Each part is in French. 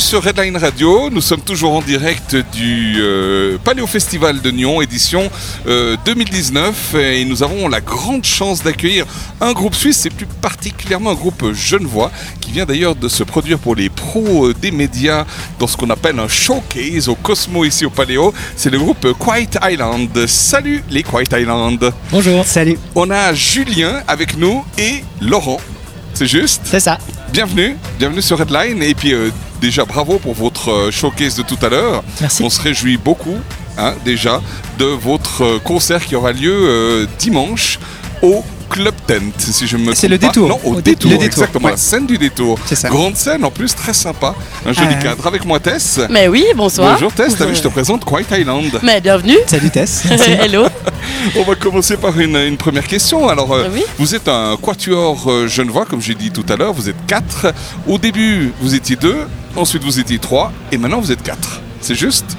Sur Redline Radio. Nous sommes toujours en direct du euh, Paléo Festival de Nyon, édition 2019. Euh, et nous avons la grande chance d'accueillir un groupe suisse, et plus particulièrement un groupe genevois, qui vient d'ailleurs de se produire pour les pros euh, des médias dans ce qu'on appelle un showcase au Cosmo ici au Paléo. C'est le groupe Quiet Island. Salut les Quiet Island. Bonjour. Salut. On a Julien avec nous et Laurent. C'est juste? C'est ça. Bienvenue, bienvenue sur Redline. Et puis déjà bravo pour votre euh, showcase de tout à l'heure. Merci. On se réjouit beaucoup, hein, déjà, de votre euh, concert qui aura lieu euh, dimanche au Club Tent, si je me C'est le détour. Non, au, détour, exactement, la scène du détour. C'est ça. Grande scène en plus, très sympa. Un joli ah. cadre. Avec moi, Tess. Mais oui, bonsoir. Bonjour Tess, vu, je te présente Quiet Island. Mais bienvenue. Salut Tess. Hello. On va commencer par une, première question. Alors, vous êtes un quatuor genevois, comme j'ai dit tout à l'heure, vous êtes quatre. Au début, vous étiez deux, ensuite vous étiez trois, et maintenant vous êtes quatre. C'est juste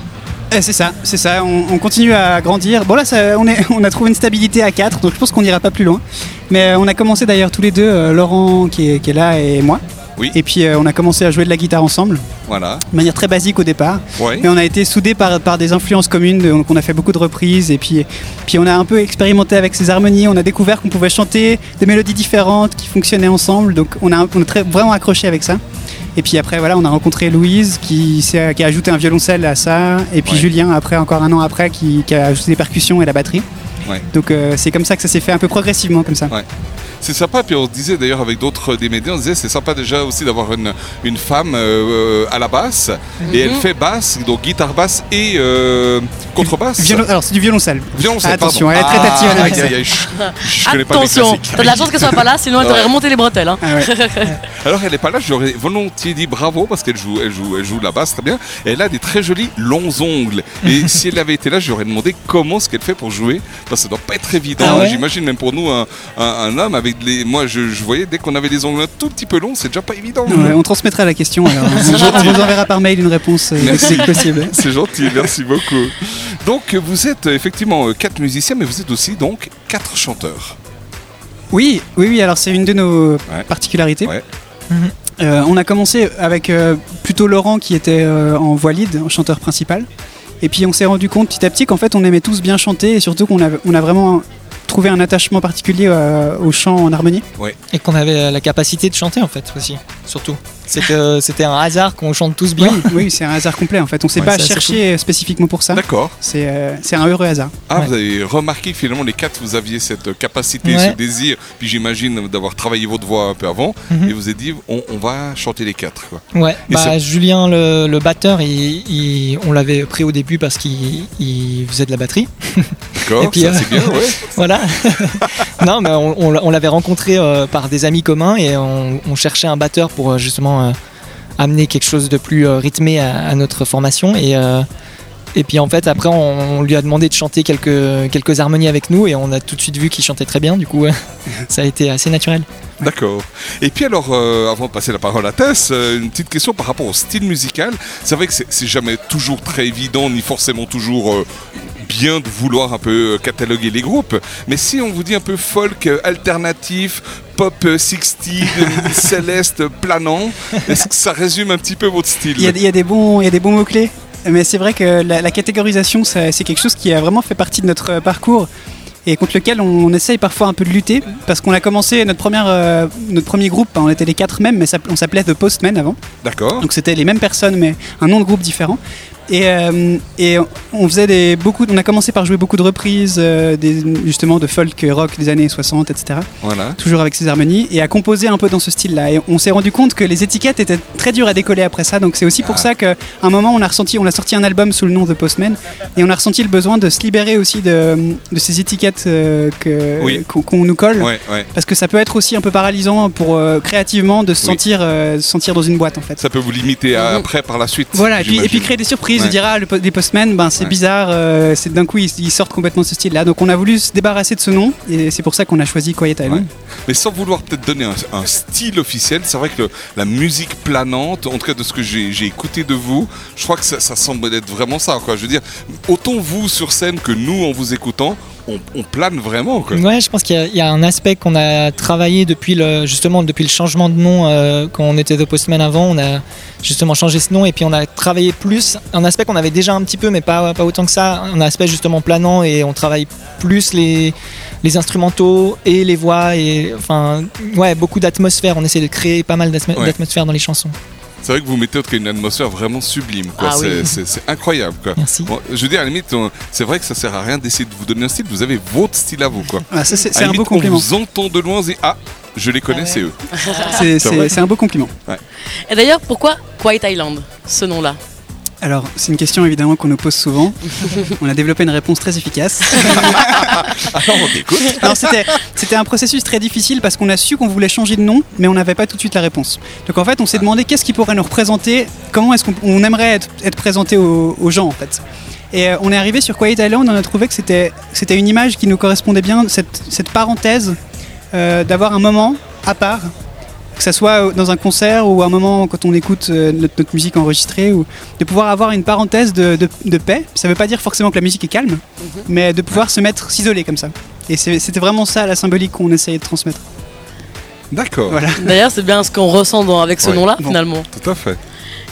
eh, c'est ça, c'est ça. On, continue à grandir. Bon là, on, est, on a trouvé une stabilité à 4, donc je pense qu'on n'ira pas plus loin. Mais euh, on a commencé d'ailleurs tous les deux, euh, Laurent qui est, là et moi. Oui. Et puis euh, on a commencé à jouer de la guitare ensemble. Voilà. De manière très basique au départ. Oui. Mais on a été soudés par, par des influences communes, donc on a fait beaucoup de reprises. Et puis, puis on a un peu expérimenté avec ces harmonies. On a découvert qu'on pouvait chanter des mélodies différentes qui fonctionnaient ensemble. Donc on a, on a très, vraiment accroché avec ça. Et puis après, voilà, on a rencontré Louise qui, qui a ajouté un violoncelle à ça. Et puis Julien, après, encore un an après, qui, a ajouté les percussions et la batterie. Donc euh, c'est comme ça que ça s'est fait un peu progressivement comme ça. C'est sympa, puis on se disait d'ailleurs avec d'autres des médias, on disait c'est sympa déjà aussi d'avoir une, une femme euh, à la basse, et elle mhm. fait basse, donc guitare basse et euh, contrebasse. alors c'est du violoncelle. Violoncelle, Attention, elle est très tactile. Ah, je, connais Attention, t'as de la chance qu'elle soit pas là, sinon elle t'aurait remonté les bretelles. Hein. Ah alors elle est pas là, j'aurais volontiers dit bravo parce qu'elle joue, elle joue, elle joue la basse très bien. Et elle a des très jolis longs ongles. Et si elle avait été là, j'aurais demandé comment ce qu'elle fait pour jouer, parce que ça doit pas être évident. Ah J'imagine même pour nous un, un homme avec moi, je, voyais dès qu'on avait des ongles un tout petit peu longs, c'est déjà pas évident. on transmettra la question. Alors. on vous enverra par mail une réponse euh, c'est possible. C'est gentil, merci beaucoup. Donc, vous êtes effectivement euh, quatre musiciens, mais vous êtes aussi donc quatre chanteurs. Oui, oui, oui. Alors, c'est une de nos particularités. Euh, on a commencé avec plutôt Laurent qui était en voix lead, en chanteur principal. Et puis on s'est rendu compte petit à petit qu'en fait on aimait tous bien chanter et surtout qu'on on a vraiment trouver un attachement particulier euh, au chant en harmonie. Et qu'on avait la capacité de chanter en fait aussi, surtout. C'est que c'était un hasard qu'on chante tous bien. Oui, c'est un hasard complet en fait. On ne s'est pas cherché spécifiquement pour ça. D'accord. Euh, c'est un heureux hasard. Ah, vous avez remarqué que finalement les quatre, vous aviez cette capacité, ce désir, puis j'imagine d'avoir travaillé votre voix un peu avant, mhm. et vous avez dit on, va chanter les quatre. Quoi. Ouais, bah, Julien le, batteur, il, on l'avait pris au début parce qu'il faisait de la batterie. D'accord, ça euh, c'est bien, ouais. voilà. non, mais on, l'avait rencontré euh, par des amis communs et on, on cherchait un batteur pour justement euh, amener quelque chose de plus euh, rythmé à, notre formation. Et, euh, et puis en fait, après, on, lui a demandé de chanter quelques, quelques harmonies avec nous et on a tout de suite vu qu'il chantait très bien. Du coup, ça a été assez naturel. D'accord. Et puis alors, avant de passer la parole à Tess, une petite question par rapport au style musical. C'est vrai que c'est jamais toujours très évident, ni forcément toujours bien de vouloir un peu cataloguer les groupes. Mais si on vous dit un peu folk alternatif, pop 60, céleste, planant. Est-ce que ça résume un petit peu votre style Il y, a, des bons, il y a des bons mots-clés. Mais c'est vrai que la, catégorisation, c'est quelque chose qui a vraiment fait partie de notre parcours et contre lequel on, essaye parfois un peu de lutter parce qu'on a commencé notre, première, euh, notre premier groupe, on était les quatre mêmes, mais on s'appelait The Postmen avant. D'accord. Donc c'était les mêmes personnes, mais un nom de groupe différent. Et, euh, et on faisait des, beaucoup, on a commencé par jouer beaucoup de reprises, euh, des, justement de folk rock des années 60, etc. Voilà. Toujours avec ces harmonies et à composer un peu dans ce style-là. Et on s'est rendu compte que les étiquettes étaient très dures à décoller après ça. Donc c'est aussi pour ça qu'à un moment on a ressenti, on a sorti un album sous le nom The Postman et on a ressenti le besoin de se libérer aussi de, de ces étiquettes euh, que- Oui. qu'on qu'on nous colle. Ouais, ouais. Parce que ça peut être aussi un peu paralysant pour créativement de se Oui. sentir, se sentir dans une boîte en fait. Ça peut vous limiter à- après par la suite. Voilà, et puis, et puis j'imagine. créer des surprises, De dire ah, le les postmen, ben, c'est bizarre, euh, c'est d'un coup ils, ils sortent complètement de ce style-là. Donc on a voulu se débarrasser de ce nom et c'est pour ça qu'on a choisi Quiet Island. Mais sans vouloir peut-être donner un, un style officiel, c'est vrai que le- la musique planante, en tout cas de ce que j'ai j'ai écouté de vous, je crois que ça, ça semble être vraiment ça. Quoi. Je veux dire, autant vous sur scène que nous en vous écoutant, on, on plane vraiment. Quoi. Ouais, je pense qu'il y a- il y, a un aspect qu'on a travaillé depuis le, justement depuis le changement de nom euh, quand on était The Postman avant. On a justement changé ce nom et puis on a travaillé plus un aspect qu'on avait déjà un petit peu, mais pas, pas autant que ça. Un aspect justement planant et on travaille plus les, les instrumentaux et les voix et enfin ouais beaucoup d'atmosphère. On essaie de créer pas mal Ouais. d'atmosphère dans les chansons. C'est vrai que vous mettez une atmosphère vraiment sublime. Quoi. Ah c'est, oui. c'est- c'est incroyable. Quoi. Merci. Bon, je veux dire, à la limite, c'est vrai que ça sert à rien d'essayer de vous donner un style. Vous avez votre style à vous. Quoi. Ah, ça, c'est un beau compliment. On vous entend de loin, dit Ah, je les connais, Ah ouais. c'est eux. C'est- C'est vrai. C'est c'est un beau compliment. Et d'ailleurs, pourquoi Quiet Island, ce nom-là? Alors, c'est une question évidemment qu'on nous pose souvent. On a développé une réponse très efficace. Alors, on t'écoute. C'était un processus très difficile parce qu'on a su qu'on voulait changer de nom, mais on n'avait pas tout de suite la réponse. Donc en fait, on s'est demandé qu'est-ce qui pourrait nous représenter, comment est-ce qu'on on aimerait être, être présenté aux, aux gens en fait. Et euh, on est arrivé sur Quiet Island, on a trouvé que c'était c'était une image qui nous correspondait bien, cette, cette parenthèse euh, d'avoir un moment à part, que ça soit dans un concert ou un moment quand on écoute euh, notre, notre musique enregistrée, ou de pouvoir avoir une parenthèse de, de- de paix. Ça ne veut pas dire forcément que la musique est calme, mais de pouvoir se mettre, s'isoler comme ça. Et c'était vraiment ça la symbolique qu'on essayait de transmettre. D'accord, Voilà. D'ailleurs, c'est bien ce qu'on ressent dans- avec ce Ouais. nom-là, Bon. finalement. tout à fait.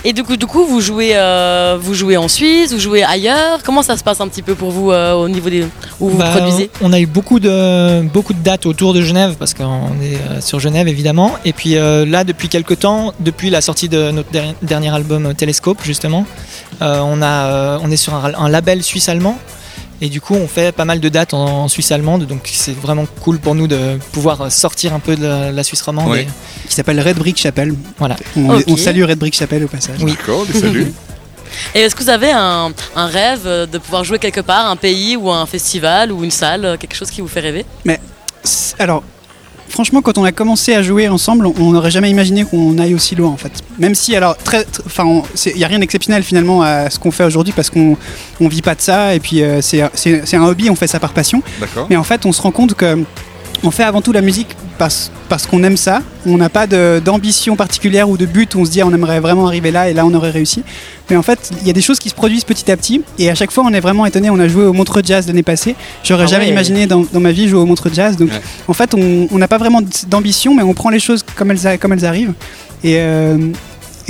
Et du coup, du coup vous, jouez, euh, vous jouez en Suisse, vous jouez ailleurs. Comment ça se passe un petit peu pour vous euh, au niveau des. où vous Bah, produisez On a eu beaucoup de, beaucoup de dates autour de Genève, parce qu'on est euh, sur Genève évidemment. Et puis euh, là, depuis quelques temps, depuis la sortie de notre der- dernier album Télescope, justement, on, a, on est sur un, un label suisse-allemand. Et du coup, on fait pas mal de dates en, en Suisse allemande. Donc c'est vraiment cool pour nous de pouvoir sortir un peu de la, la Suisse romande. Ouais. et- Qui s'appelle Red Brick Chapel. Voilà. On, Ok. on salue Red Brick Chapel au passage. Oui. D'accord, les saluts. Et est-ce que vous avez un, un rêve de pouvoir jouer quelque part, un pays ou un festival ou une salle, quelque chose qui vous fait rêver? C'est- Alors, franchement, quand on a commencé à jouer ensemble, on n'aurait jamais imaginé qu'on aille aussi loin en fait. Même si, alors, très, enfin, il n'y a rien d'exceptionnel finalement à ce qu'on fait aujourd'hui parce qu'on on vit pas de ça et puis euh, c'est un hobby, on fait ça par passion. D'accord. Mais en fait, on se rend compte que on fait avant tout la musique parce, parce qu'on aime ça. On n'a pas d'ambition particulière ou de but où on se dit ah, on aimerait vraiment arriver là et là on aurait réussi. Mais en fait, il y a des choses qui se produisent petit à petit et à chaque fois on est vraiment étonné. On a joué au Montreux Jazz l'année passée. J'aurais Ah jamais ouais. imaginé dans, dans ma vie jouer au Montreux Jazz. Donc Ouais. en fait, on n'a pas vraiment d'ambition, mais on prend les choses comme elles, a- comme elles arrivent. Et, euh,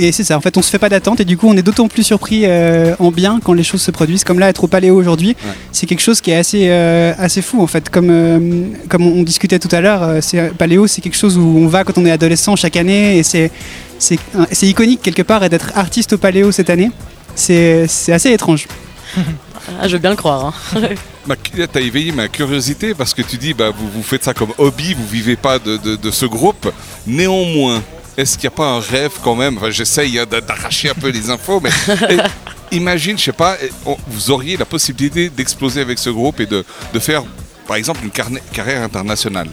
et c'est ça, en fait, on se fait pas d'attente et du coup, on est d'autant plus surpris euh, en bien quand les choses se produisent. Comme là, être au Paléo aujourd'hui, Ouais. c'est quelque chose qui est assez, euh, assez fou en fait. Comme, euh, comme on, discutait tout à l'heure, c'est- Paléo, c'est quelque chose où on va quand on est adolescent chaque année et c'est c'est un- c'est iconique quelque part et d'être artiste au Paléo cette année. C'est c'est assez étrange. ah, Je veux bien le croire. hein. Ma- T'as éveillé ma curiosité parce que tu dis bah vous, vous faites ça comme hobby, vous vivez pas de, de- de ce groupe. Néanmoins, est-ce qu'il n'y a pas un rêve quand même? Enfin, J'essaye hein, d'a- d'arracher un peu les infos, mais imagine, je sais pas, vous auriez la possibilité d'exploser avec ce groupe et de, de faire, par exemple, une carrière internationale.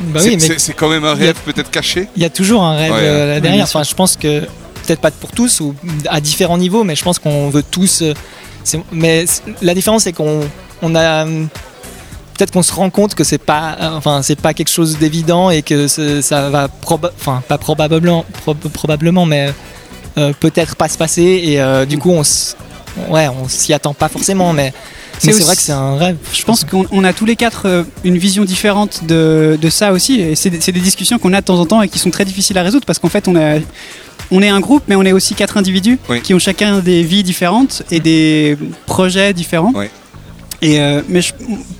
Bah c'est oui, quand même un rêve peut-être caché? Il y a toujours un rêve Ouais, euh, là ouais, derrière. Enfin, je pense que peut-être pas pour tous ou à différents niveaux, mais je pense qu'on veut tous. euh, mais la différence, c'est qu'on on a peut-être qu'on se rend compte que c'est pas, euh, enfin, c'est pas quelque chose d'évident et que ça va, proba- enfin, pas probablement, prob- probablement, mais euh, peut-être pas se passer. Et euh, du coup, on, ouais, on s'y attend pas forcément, mais C'est mais c'est aussi- vrai que c'est un rêve. Je pense qu'on on a tous les quatre une vision différente de, de ça aussi. Et c'est des- c'est des discussions qu'on a de temps en temps et qui sont très difficiles à résoudre parce qu'en fait, on, a, on est un groupe, mais on est aussi quatre individus Oui. qui ont chacun des vies différentes et des projets différents. Oui. Euh, mais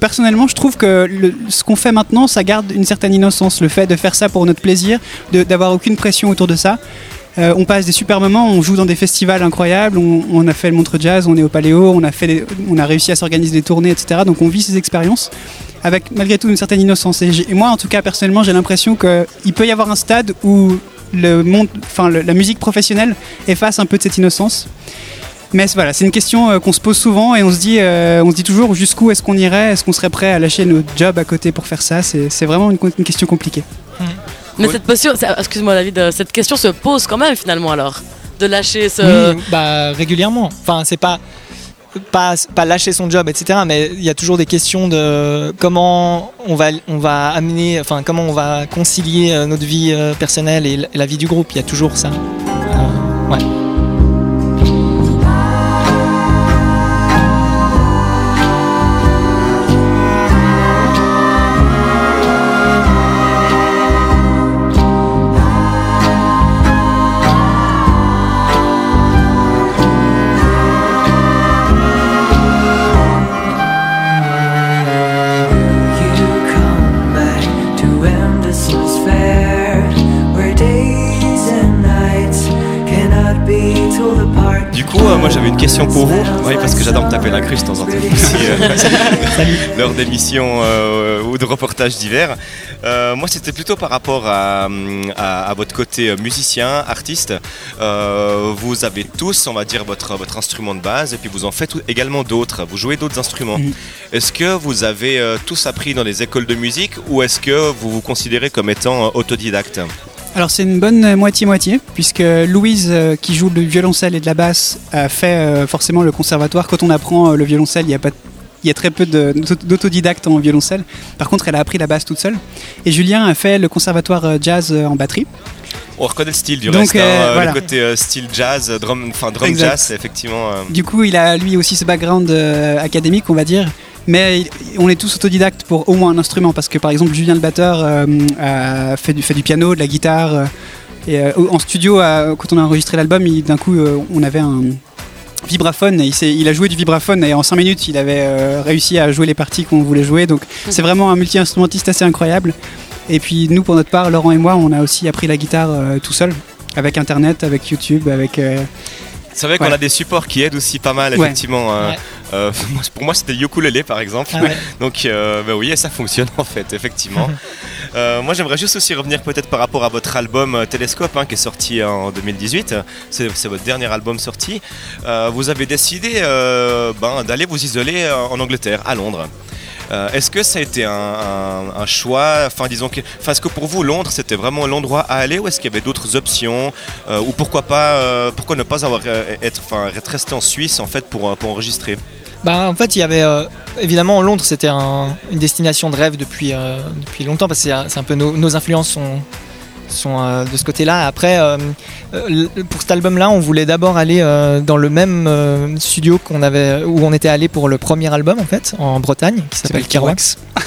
personnellement, je trouve que ce qu'on fait maintenant, ça garde une certaine innocence. Le fait de faire ça pour notre plaisir, d'avoir aucune pression autour de ça. Euh, on passe des super moments, on joue dans des festivals incroyables, on, a fait le Montre Jazz, on est au Paléo, on a, fait on a réussi à s'organiser des tournées, etc. Donc on vit ces expériences avec malgré tout une certaine innocence. Et, moi, en tout cas, personnellement, j'ai l'impression qu'il peut y avoir un stade où le enfin, la musique professionnelle efface un peu de cette innocence. Mais c'est- voilà, c'est une question euh, qu'on se pose souvent et on se dit, euh, on se dit toujours jusqu'où est-ce qu'on irait, est-ce qu'on serait prêt à lâcher notre job à côté pour faire ça C'est vraiment une, question compliquée. Mais Ouais. cette ça- excuse-moi David, euh, cette question se pose quand même finalement alors de lâcher ce. Oui, bah, régulièrement. Enfin, c'est pas, pas, pas lâcher son job, etc. Mais il y a toujours des questions de comment on va, on va amener, enfin, comment on va concilier notre vie personnelle et la vie du groupe. Il y a toujours ça. Euh, ouais. La cruche de temps en temps aussi, euh, lors d'émissions euh, ou de reportages divers. Euh, moi, c'était plutôt par rapport à, à- à votre côté musicien, artiste. Vous avez tous, on va dire, votre, votre instrument de base et puis vous en faites également d'autres. Vous jouez d'autres instruments. Mhm. Est-ce que vous avez tous appris dans les écoles de musique ou est-ce que vous vous considérez comme étant autodidacte? Alors c'est une bonne moitié-moitié, puisque Louise, euh, qui joue le violoncelle et de la basse, a fait euh, forcément le conservatoire. Quand on apprend euh, le violoncelle, il y a pas il y a très peu d'autodidactes en violoncelle. Par contre, elle a appris la basse toute seule. Et Julien a fait le conservatoire jazz en batterie. On reconnaît le style du Donc, reste, hein, voilà. le côté style jazz, drum, enfin drum Exact. jazz, effectivement. Du coup, il a lui aussi ce background académique, on va dire. Mais on est tous autodidactes pour au moins un instrument. Parce que par exemple, Julien le batteur euh, a fait du, fait du piano, de la guitare. euh, et euh, en studio, euh, quand on a enregistré l'album, d'un coup, euh, on avait un vibraphone. Et il, il a joué du vibraphone et en 5 minutes, il avait euh, réussi à jouer les parties qu'on voulait jouer. Donc c'est vraiment un multi-instrumentiste assez incroyable. Et puis nous, pour notre part, Laurent et moi, on a aussi appris la guitare euh, tout seul. Avec Internet, avec YouTube, avec... euh, C'est vrai qu'on Ouais. a des supports qui aident aussi pas mal, Ouais. effectivement. Ouais. Euh, moi, pour moi, c'était le ukulélé, par exemple. Ah ouais. Donc, euh, bah oui, et ça fonctionne en fait, effectivement. Euh, moi, j'aimerais juste aussi revenir peut-être par rapport à votre album euh, Télescope, hein, qui est sorti en 2018. C'est votre dernier album sorti. Euh, vous avez décidé euh, ben, d'aller vous isoler euh, en Angleterre, à Londres. Euh, Est-ce que ça a été un, choix Enfin, disons que, est-ce que pour vous Londres c'était vraiment l'endroit à aller ou est-ce qu'il y avait d'autres options Euh, ou pourquoi pas, euh, pourquoi ne pas avoir être, resté en Suisse en fait pour, pour enregistrer? Bah, en fait, il y avait évidemment Londres, c'était un- une destination de rêve depuis, longtemps parce que c'est un- peu nos influences sont, sont euh, de ce côté-là. Après, euh, euh, pour cet album-là, on voulait d'abord aller euh, dans le même euh, studio qu'on avait, où on était allé pour le premier album en fait, en Bretagne, qui s'appelle Kerouac. Ah.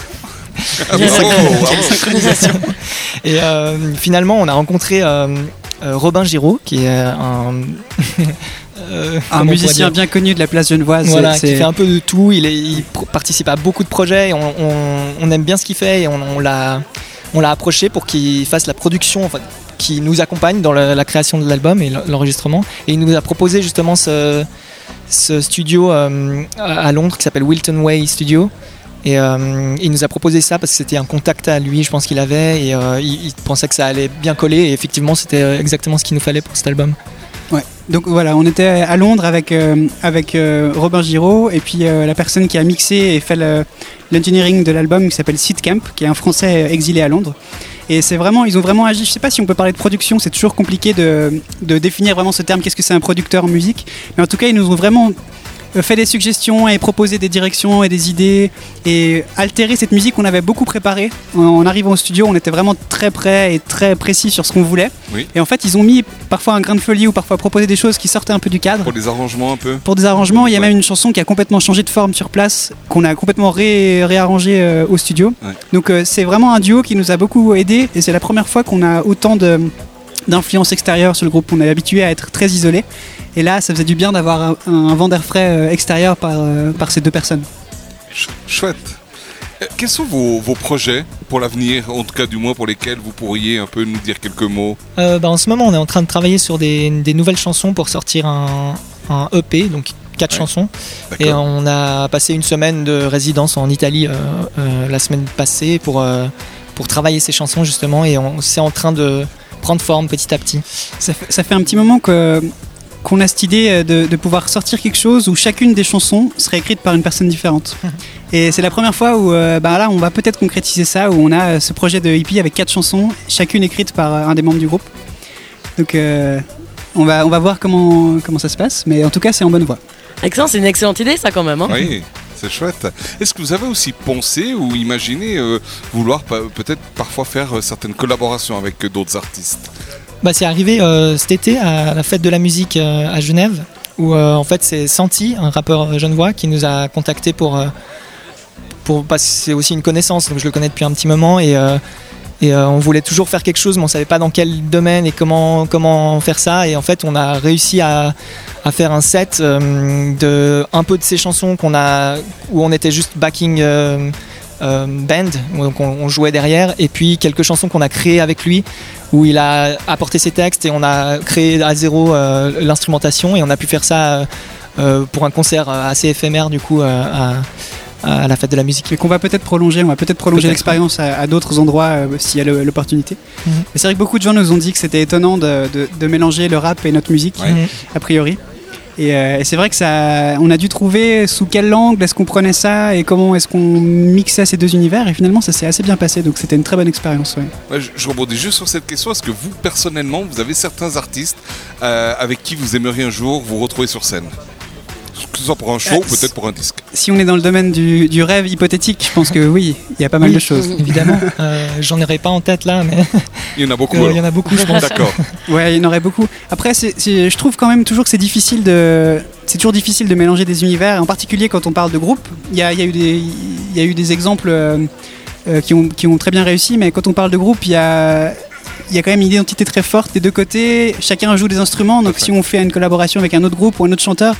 Et euh, finalement, on a rencontré Robin Giraud, qui est un, euh, musicien bien connu de la place Genevoise. voilà, qui fait un peu de tout. Il, est- il pr- participe à beaucoup de projets. Et on, on- on aime bien ce qu'il fait et on, on l'a, on l'a approché pour qu'il fasse la production, enfin, qui nous accompagne dans la, création de l'album et l'enregistrement. Et il nous a proposé justement ce, studio euh, à Londres qui s'appelle Wilton Way Studio. Et euh, il nous a proposé ça parce que c'était un contact à lui, je pense qu'il avait, et euh, il, pensait que ça allait bien coller. Et effectivement, c'était exactement ce qu'il nous fallait pour cet album. Ouais. Donc voilà, on était à Londres avec, euh, euh, Robin Giraud et puis euh, la personne qui a mixé et fait le- l'engineering de l'album qui s'appelle Camp, qui est un Français exilé à Londres. Et c'est vraiment, ils ont vraiment agi. Je sais pas si on peut parler de production, c'est toujours compliqué de, de définir vraiment ce terme. Qu'est-ce que c'est un producteur en musique Mais en tout cas, ils nous ont vraiment fait des suggestions et proposé des directions et des idées et altéré cette musique qu'on avait beaucoup préparée. En, arrivant au studio, on était vraiment très prêt et très précis sur ce qu'on voulait. Oui. Et en fait, ils ont mis parfois un grain de folie ou parfois proposé des choses qui sortaient un peu du cadre. Pour des arrangements un peu. Pour des arrangements, il y a même une chanson qui a complètement changé de forme sur place, qu'on a complètement ré- réarrangé euh, au studio. Ouais. Donc euh, c'est vraiment un duo qui nous a beaucoup aidé et c'est la première fois qu'on a autant de d'influence extérieure sur le groupe. On est habitué à être très isolé et là, ça faisait du bien d'avoir un, un vent d'air frais euh, extérieur par, euh, par ces deux personnes. Ch- Chouette. Quels sont vos, vos projets pour l'avenir, en tout cas du moins pour lesquels vous pourriez un peu nous dire quelques mots? Euh, bah, en ce moment, on est en train de travailler sur des, des nouvelles chansons pour sortir un, un EP, donc quatre Ouais. chansons. Et on a passé une semaine de résidence en Italie euh, euh, la semaine passée pour, euh, pour travailler ces chansons justement. Et on- c'est en train de prendre forme petit à petit. Ça fait, ça fait un petit moment que qu'on a cette idée de, de pouvoir sortir quelque chose où chacune des chansons serait écrite par une personne différente. Et c'est la première fois où euh, bah là on va peut-être concrétiser ça, où on a euh, ce projet de hippie avec quatre chansons, chacune écrite par euh, un des membres du groupe. Donc euh, on, va, on va voir comment, comment ça se passe, mais en tout cas c'est en bonne voie. Excellent, c'est une excellente idée ça quand même. hein. Oui, c'est chouette. Est-ce que vous avez aussi pensé ou imaginé euh, vouloir peut-être parfois faire euh, certaines collaborations avec euh, d'autres artistes? Bah, c'est arrivé cet été à la fête de la musique à Genève, où en fait c'est Santi, un rappeur genevois, qui nous a contacté pour, pour que c'est aussi une connaissance, donc je le connais depuis un petit moment et, et on voulait toujours faire quelque chose, mais on savait pas dans quel domaine et comment comment faire ça. Et en fait, on a réussi à, à faire un set euh, de un peu de ces chansons qu'on a où on était juste backing. euh, euh, band, donc on, on jouait derrière, et puis quelques chansons qu'on a créées avec lui, où il a apporté ses textes et on a créé à zéro euh, l'instrumentation et on a pu faire ça euh, pour un concert assez éphémère du coup euh, à, à la fête de la musique. Et qu'on va peut-être prolonger, on va peut-être prolonger Peut-être. l'expérience à, à d'autres endroits euh, s'il y a le- l'opportunité. Mhm. C'est vrai que beaucoup de gens nous ont dit que c'était étonnant de, de- de mélanger le rap et notre musique, Ouais. A priori. Et, euh, et c'est vrai que ça, on a dû trouver sous quel angle est-ce qu'on prenait ça et comment est-ce qu'on mixait ces deux univers. Et finalement, ça s'est assez bien passé, donc c'était une très bonne expérience. je rebondis juste sur cette question. Est-ce que vous, personnellement, vous avez certains artistes euh, avec qui vous aimeriez un jour vous retrouver sur scène? Que ce soit pour un show, Euh, peut-être pour un disque. Si on est dans le domaine du, du rêve hypothétique, je pense que oui, il y a pas mal Oui. de choses. Évidemment, euh, j'en aurais pas en tête là, mais Il y en a beaucoup. euh, il y en a beaucoup, je pense. D'accord. Ouais, il y en aurait beaucoup. Après, je trouve quand même toujours que c'est difficile de, c'est toujours difficile de mélanger des univers, en particulier quand on parle de groupe. Il y a, y a eu des, il y a eu des exemples euh, qui, ont, qui ont très bien réussi, mais quand on parle de groupe, il y a, il y a quand même une identité très forte des deux côtés. Chacun joue des instruments, donc si on fait une collaboration avec un autre groupe ou un autre chanteur,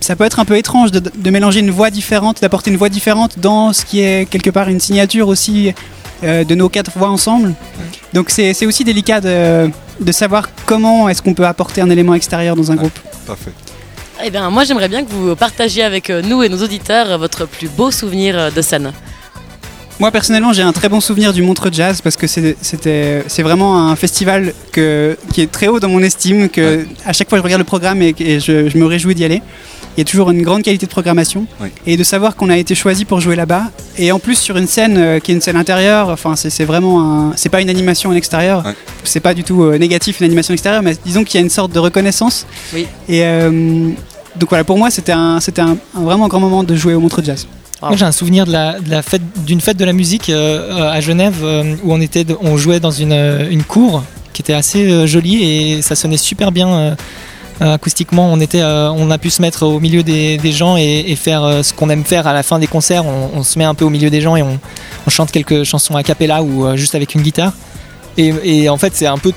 ça peut être un peu étrange de, de mélanger une voix différente, d'apporter une voix différente dans ce qui est quelque part une signature aussi euh, de nos quatre voix ensemble. Donc c'est aussi délicat de, de savoir comment est-ce qu'on peut apporter un élément extérieur dans un groupe. Tout à fait. Eh bien, moi j'aimerais bien que vous partagiez avec euh, nous et nos auditeurs euh, votre plus beau souvenir de scène. Moi personnellement j'ai un très bon souvenir du Montreux Jazz parce que c'est- c'était c'est vraiment un festival que, qui est très haut dans mon estime, que à chaque fois je regarde le programme et, et je, je me réjouis d'y aller. Il y a toujours une grande qualité de programmation et de savoir qu'on a été choisi pour jouer là-bas et en plus sur une scène euh, qui est une scène intérieure. Enfin c'est vraiment c'est pas une animation en extérieur. Ouais. C'est pas du tout euh, négatif une animation extérieure, mais disons qu'il y a une sorte de reconnaissance. Oui. Et euh, donc voilà pour moi c'était un c'était un, un vraiment grand moment de jouer au Montreux Jazz. Moi j'ai un souvenir de la, fête d'une fête de la musique euh, euh, à Genève euh, où on était on jouait dans une, cour qui était assez jolie et ça sonnait super bien acoustiquement. On était on a pu se mettre au milieu des, gens et, faire ce qu'on aime faire à la fin des concerts. On, se met un peu au milieu des gens et on, chante quelques chansons a cappella ou juste avec une guitare. Et, et en fait c'est un peu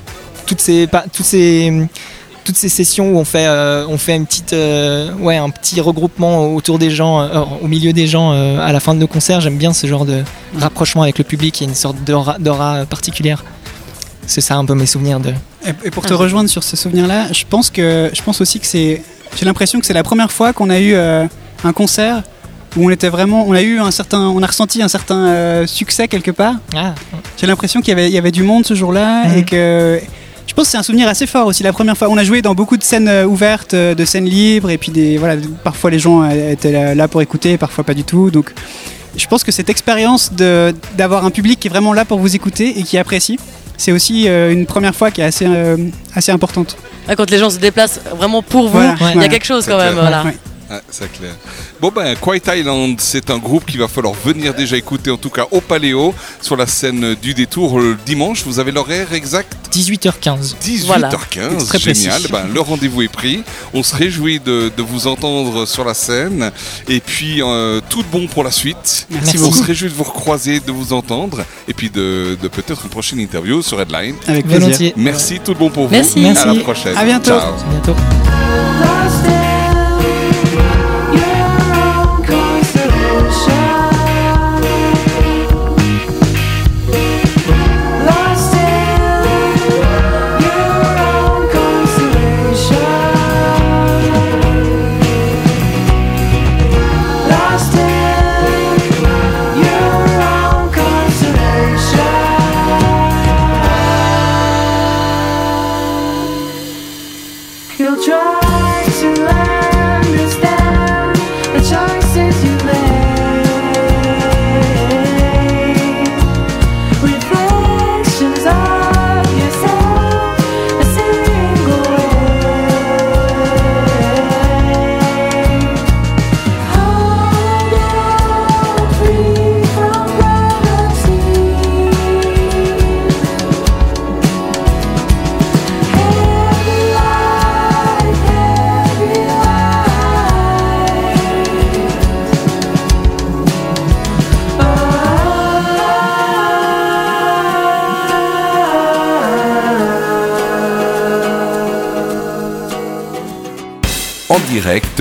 toutes ces toutes ces toutes ces sessions où on fait, euh, on fait une petite, euh, ouais, un petit regroupement autour des gens, euh, au milieu des gens à la fin de nos concerts. J'aime bien ce genre de rapprochement avec le public et une sorte d'aura particulière. C'est ça un peu mes souvenirs de. Et, pour te rejoindre sur ce souvenir-là, je pense que je pense aussi que c'est. J'ai l'impression que c'est la première fois qu'on a eu un concert où on était vraiment, on a eu un certain, on a ressenti un certain succès quelque part. Ah, J'ai l'impression qu'il y y avait du monde ce jour-là Mhm. et que. Je pense que c'est un souvenir assez fort aussi. La première fois, on a joué dans beaucoup de scènes euh, ouvertes, euh, de scènes libres, et puis des, voilà, parfois les gens euh, étaient là, pour écouter, parfois pas du tout. Donc, je pense que cette expérience de- d'avoir un public qui est vraiment là pour vous écouter et qui apprécie, c'est aussi une première fois qui est assez, assez importante. Ah, Quand les gens se déplacent vraiment pour vous, Voilà, il y a quelque chose quand même. Voilà. Ouais. Ah, c'est clair. Bon ben, Quiet Island, c'est un groupe qu'il va falloir venir déjà écouter, en tout cas au Paléo, sur la scène du détour le dimanche. Vous avez l'horaire exact? 18h15. 18h15, Voilà. Très précis. génial. Ben, le rendez-vous est pris. On se réjouit de, de vous entendre sur la scène. Et puis, euh, tout de bon pour la suite. Merci On beaucoup. se réjouit de vous recroiser, de vous entendre. Et puis de, de peut-être une prochaine interview sur Headline. Avec plaisir. Volontiers. Merci, tout de bon pour vous. Merci. À la Merci. prochaine. À bientôt. Ciao. À bientôt.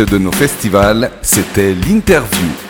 De nos festivals. C'était l'interview.